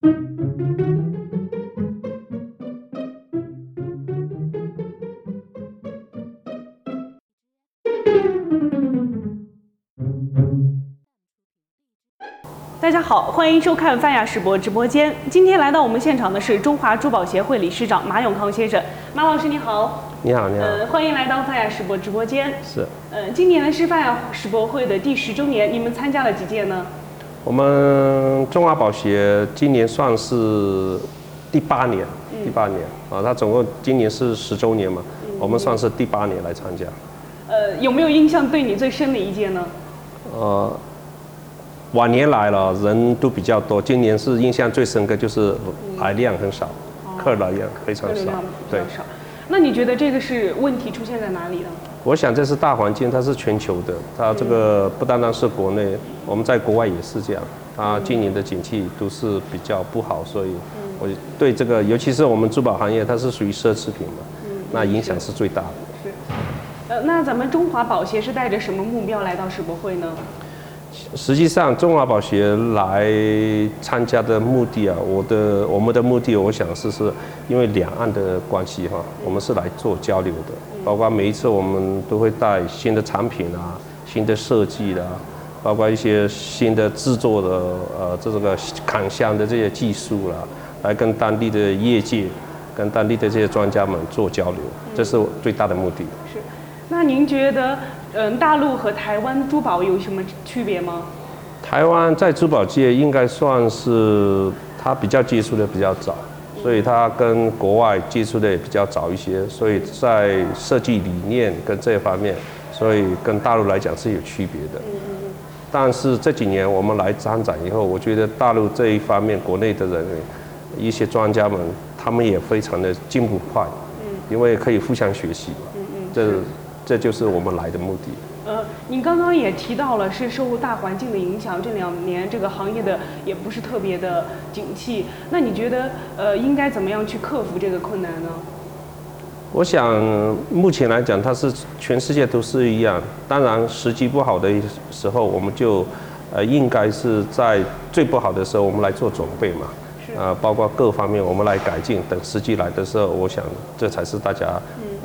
大家好，欢迎收看泛亚世博直播间。今天来到我们现场的是中华珠宝协会理事长马永康先生。马老师你好，你好，你好，呃，欢迎来到泛亚世博直播间。是呃，今年呢是泛亚世博会的第十周年，你们参加了几届呢？我们中华保协今年算是第八年，第八年啊，它总共今年是十周年嘛，我们算是第八年来参加。呃，有没有印象对你最深的一届呢？呃，往年来了人都比较多，今年是印象最深刻，就是来量很少，客来量非常少对。少。那你觉得这个是问题出现在哪里呢？我想这是大环境，它是全球的，它这个不单单是国内，我们在国外也是这样。它今年的景气都是比较不好，所以我对这个，尤其是我们珠宝行业，它是属于奢侈品嘛，那影响是最大的。是。呃，那咱们中华宝协是带着什么目标来到世博会呢？实际上，中华宝协来参加的目的啊，我的我们的目的，我想是是因为两岸的关系哈，我们是来做交流的，包括每一次我们都会带新的产品啊、新的设计啦、包括一些新的制作的呃这个砍箱的这些技术啦，来跟当地的业界、跟当地的这些专家们做交流，这是最大的目的。是。那您觉得，嗯、大陆和台湾珠宝有什么区别吗？台湾在珠宝界应该算是它比较接触的比较早，所以它跟国外接触的也比较早一些，所以在设计理念跟这方面，所以跟大陆来讲是有区别的。但是这几年我们来参展以后，我觉得大陆这一方面，国内的人一些专家们，他们也非常的进步快，因为可以互相学习嘛。这这就是我们来的目的。呃，你刚刚也提到了是受大环境的影响，这两年这个行业的也不是特别的景气。那你觉得，呃，应该怎么样去克服这个困难呢？我想目前来讲，它是全世界都是一样。当然，时机不好的时候，我们就呃应该是在最不好的时候，我们来做准备嘛。是呃，包括各方面我们来改进。等时机来的时候，我想这才是大家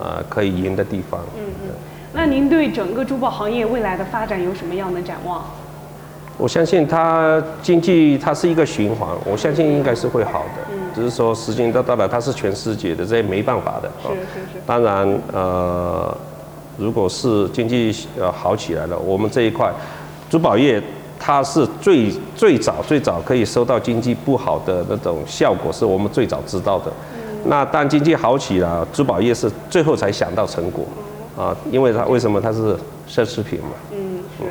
呃可以赢的地方。嗯嗯。那您对整个珠宝行业未来的发展有什么样的展望？我相信它经济它是一个循环，我相信应该是会好的。只是说时间到到了，它是全世界的，这也没办法的。是是。当然，呃，如果是经济呃好起来了，我们这一块珠宝业它是最最早最早可以收到经济不好的那种效果，是我们最早知道的。那当经济好起了，珠宝业是最后才想到成果啊，因为它为什么它是奢侈品嘛？嗯，是。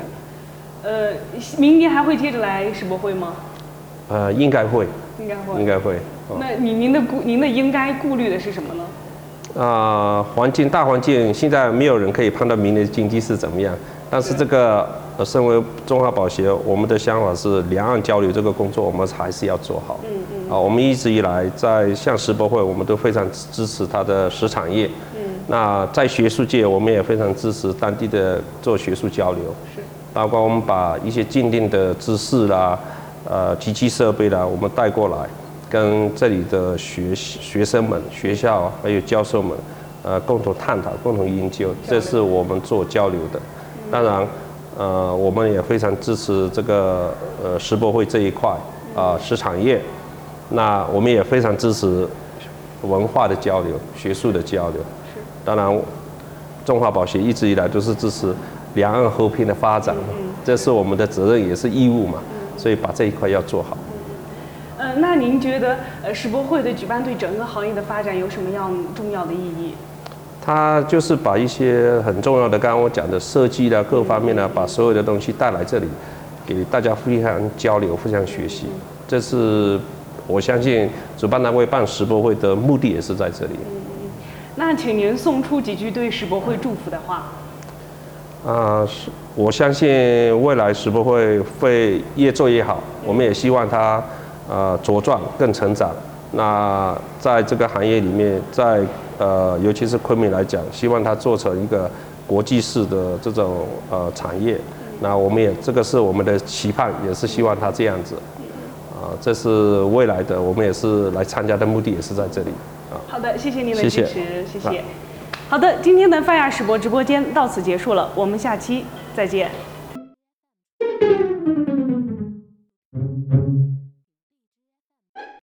呃，明年还会接着来世博会吗？呃，应该会，应该会。应该会。哦那您您的顾您的应该顾虑的是什么呢？啊、环境大环境现在没有人可以判断明年经济是怎么样，但是这个呃，身为中华宝协，我们的想法是两岸交流这个工作，我们还是要做好。嗯嗯。啊，我们一直以来在像世博会，我们都非常支持它的石产业。嗯。那在学术界，我们也非常支持当地的做学术交流。是。包括我们把一些鉴定的知识啦，呃，机器设备啦，我们带过来，跟这里的学学生们、学校还有教授们，呃，共同探讨、共同研究，这是我们做交流的。当然，呃，我们也非常支持这个呃世博会这一块啊，市场业。那我们也非常支持文化的交流、学术的交流。是。当然，中华宝协一直以来都是支持两岸和平的发展嘛，这是我们的责任也是义务嘛，所以把这一块要做好。呃，那您觉得呃世博会的举办对整个行业的发展有什么样重要的意义？它就是把一些很重要的，刚刚我讲的设计啦，各方面呢，把所有的东西带来这里，给大家互相交流、互相学习。这是我相信主办单位办世博会的目的也是在这里。那请您送出几句对世博会祝福的话。啊，是我相信未来世博会会越做越好，我们也希望它呃茁壮更成长。那在这个行业里面，在呃尤其是昆明来讲，希望它做成一个国际式的这种呃产业。那我们也这个是我们的期盼，也是希望它这样子。啊，这是未来的，我们也是来参加的目的也是在这里啊。好的，谢谢您的支持，谢谢。好的，今天的泛亚世博直播间到此结束了，我们下期再见。